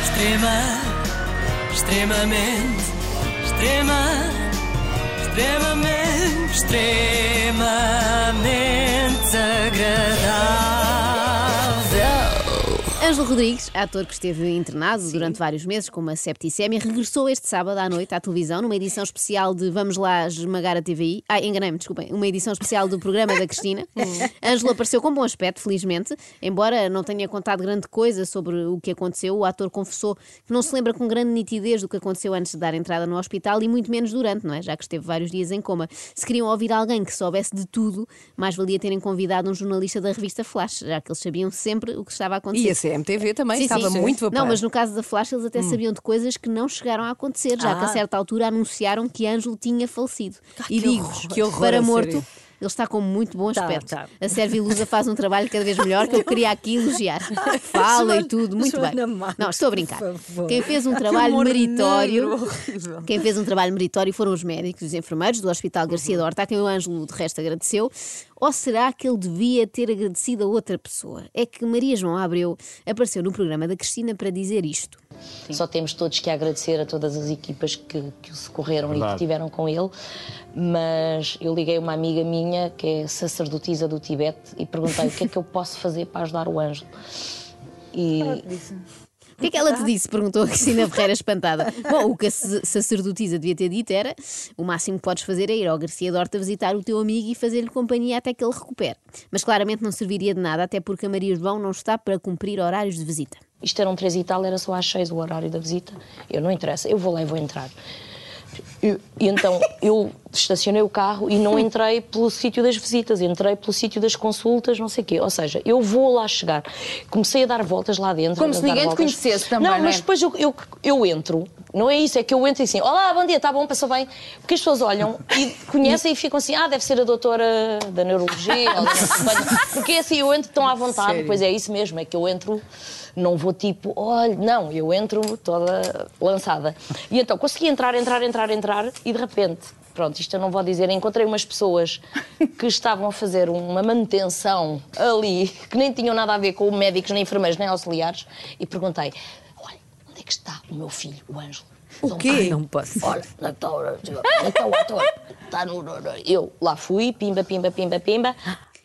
Extrema, extremamente, extrema, extremamente, extremamente Ângelo Rodrigues, ator que esteve internado durante vários meses com uma septicémia, regressou este sábado à noite à televisão numa edição especial de Vamos Lá Esmagar a TVI. Ah, enganei-me, desculpem. Uma edição especial do programa da Cristina. Ângelo apareceu com bom aspecto, felizmente. Embora não tenha contado grande coisa sobre o que aconteceu, o ator confessou que não se lembra com grande nitidez do que aconteceu antes de dar entrada no hospital e muito menos durante, não é? Já que esteve vários dias em coma. Se queriam ouvir alguém que soubesse de tudo, mais valia terem convidado um jornalista da revista Flash, já que eles sabiam sempre o que estava a acontecer. A CMTV também Sim, estava sim. muito a Não, mas no caso da Flash eles até sabiam de coisas que não chegaram a acontecer, já que a Ah. certa altura anunciaram que Ângelo tinha falecido. e que digo, horror, que horror, para morto, sério. Ele está com muito bom Tá, aspecto. tá. A Servilusa faz um trabalho cada vez melhor que eu queria aqui elogiar. Fala e tudo, muito Joana bem. Marques, Não, estou a brincar. Quem fez um trabalho meritório. horrível. Quem fez um trabalho meritório foram os médicos e os enfermeiros do Hospital Garcia Uhum. de Horta, a quem o Ângelo de resto agradeceu. Ou será que ele devia ter agradecido a outra pessoa? É que Maria João Abreu apareceu no programa da Cristina para dizer isto. Só temos todos que agradecer a todas as equipas que, que o socorreram e que estiveram com ele. Mas eu liguei uma amiga minha, que é sacerdotisa do Tibete, e perguntei o que é que eu posso fazer para ajudar o Ângelo. E O que é que ela te disse? Perguntou a Cristina Ferreira espantada. Bom, o que a sa- sacerdotisa devia ter dito era: o máximo que podes fazer é ir ao Garcia de Horta visitar o teu amigo e fazer-lhe companhia até que ele recupere. Mas claramente não serviria de nada, até porque a Maria João não está para cumprir horários de visita. Isto eram três e tal, era só às seis o horário da visita. Eu não interessa, eu vou lá e vou entrar. E, e então eu estacionei o carro e não entrei pelo sítio das visitas, entrei pelo sítio das consultas, não sei o quê. Ou seja, eu vou lá chegar. Comecei a dar voltas lá dentro. Como se ninguém te voltas. conhecesse também, Não, não é? mas depois eu, eu, eu entro, não é isso, é que eu entro e assim, olá, bom dia, está bom, passou bem. Porque as pessoas olham e conhecem e ficam assim, ah, deve ser a doutora da neurologia, ou da porque assim, eu entro tão à vontade, Sério? pois é isso mesmo, é que eu entro, não vou tipo, olha, não, eu entro toda lançada. E então consegui entrar, entrar, entrar, entrar e de repente, pronto, isto eu não vou dizer, encontrei umas pessoas que estavam a fazer uma manutenção ali, que nem tinham nada a ver com médicos, nem enfermeiros, nem auxiliares, e perguntei, olha, onde é que está o meu filho, o Ângelo? O quê? Ai, não posso. Olha, na tora, então, então, está no. Eu lá fui, pimba, pimba, pimba, pimba.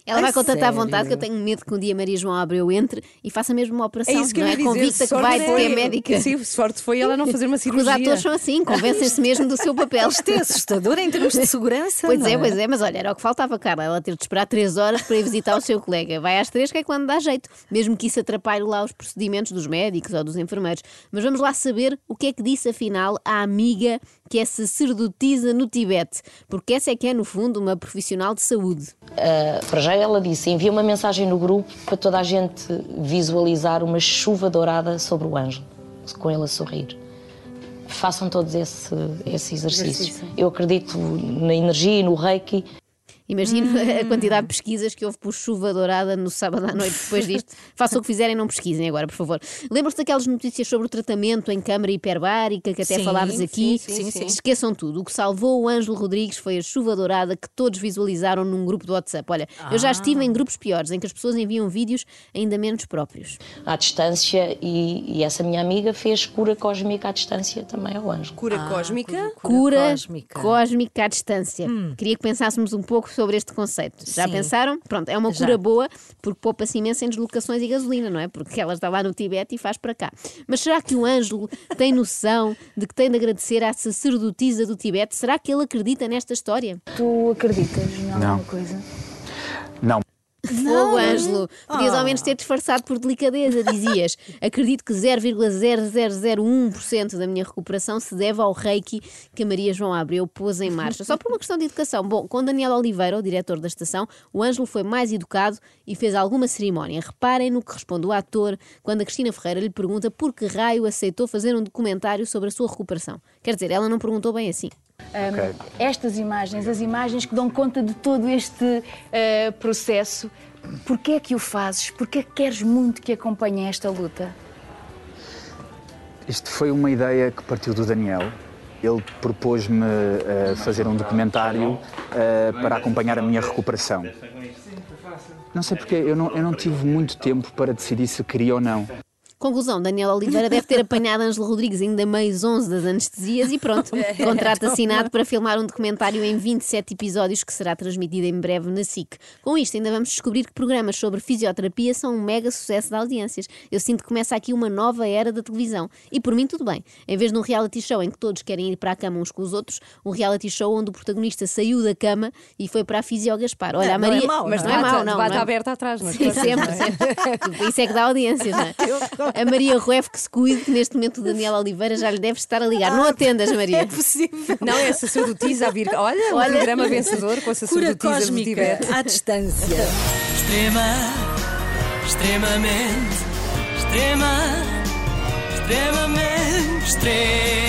Ela vai com tanta vontade que eu tenho medo que um dia Maria João Abreu entre e faça mesmo uma operação. É isso que eu não ia é? dizer. Convicta que vai que é foi- médica. Sim, sorte foi ela não fazer uma Porque os cirurgia. atores são assim, convencem-se mesmo do seu papel. Isto é assustador em termos de segurança. Pois não é, pois é, mas olha, era o que faltava, Carla. Ela ter de esperar três horas para ir visitar o seu colega. Vai às três, que é quando dá jeito, mesmo que isso atrapalhe lá os procedimentos dos médicos ou dos enfermeiros. Mas vamos lá saber o que é que disse afinal a amiga que é sacerdotisa no Tibete, porque essa é que é, no fundo, uma profissional de saúde. Uh, para já ela disse: envia uma mensagem no grupo para toda a gente visualizar uma chuva dourada sobre o Ângelo, com ele a sorrir. Façam todos esse, esse exercício. Eu acredito na energia e no reiki. Imagino Hum. a quantidade de pesquisas que houve por chuva dourada no sábado à noite depois disto. Façam o que fizerem, não pesquisem agora, por favor. Lembram-se daquelas notícias sobre o tratamento em câmara hiperbárica que até Sim, falámos aqui? sim, sim, sim. Esqueçam tudo. O que salvou o Ângelo Rodrigues foi a chuva dourada que todos visualizaram num grupo do WhatsApp. Olha, eu já estive Ah. em grupos piores, em que as pessoas enviam vídeos ainda menos próprios. à distância e, e essa minha amiga fez cura cósmica à distância também ao Ângelo. Cura cósmica. Cura cósmica. cósmica à distância. Queria que pensássemos um pouco sobre este conceito. Já Sim. pensaram? Pronto, é uma Já. cura boa porque poupa-se imenso em deslocações e gasolina, não é? Porque ela está lá no Tibete e faz para cá. Mas será que o Ângelo tem noção de que tem de agradecer à sacerdotisa do Tibete? Será que ele acredita nesta história? Tu acreditas em alguma Não. coisa? Não. Fogo, Ângelo. Podias Ah. ao menos ter disfarçado por delicadeza. Dizias: Acredito que 0,0001% da minha recuperação se deve ao reiki que a Maria João Abreu pôs em marcha. Só por uma questão de educação. Bom, com Daniel Oliveira, o diretor da estação, o Ângelo foi mais educado e fez alguma cerimónia. Reparem no que responde o ator quando a Cristina Ferreira lhe pergunta por que raio aceitou fazer um documentário sobre a sua recuperação. Quer dizer, ela não perguntou bem assim. Ok. Estas imagens, as imagens que dão conta de todo este eh, processo, porquê é que o fazes? Porquê é que queres muito que acompanhe esta luta? Isto foi uma ideia que partiu do Daniel. Ele propôs-me eh, fazer um documentário eh, para acompanhar a minha recuperação. Não sei porque eu não, eu não tive muito tempo para decidir se queria ou não. Conclusão, Daniel Oliveira deve ter apanhado Ângelo Rodrigues ainda meios 11 das anestesias e pronto, contrato assinado para filmar um documentário em 27 episódios que será transmitido em breve na SIC. Com isto ainda vamos descobrir que programas sobre fisioterapia são um mega sucesso de audiências. Eu sinto que começa aqui uma nova era da televisão. E por mim tudo bem. Em vez de um reality show em que todos querem ir para a cama uns com os outros, um reality show onde o protagonista saiu da cama e foi para a Fisio Gaspar. Olha, a Não é Maria... mau, Mas não é debate, mau, não. não é? aberto atrás, mas Sim, sempre, sempre. Isso é que dá audiências, não é? A Maria Rueff que se cuide, que neste momento o Daniel Oliveira já lhe deve estar a ligar. Não atendas, Maria. É possível. Não, é sacerdotisa a vir. Olha, Olha. o programa vencedor com a sacerdotisa do cósmica Tibete. à distância. Extrema, extremamente, extrema, extremamente, extremamente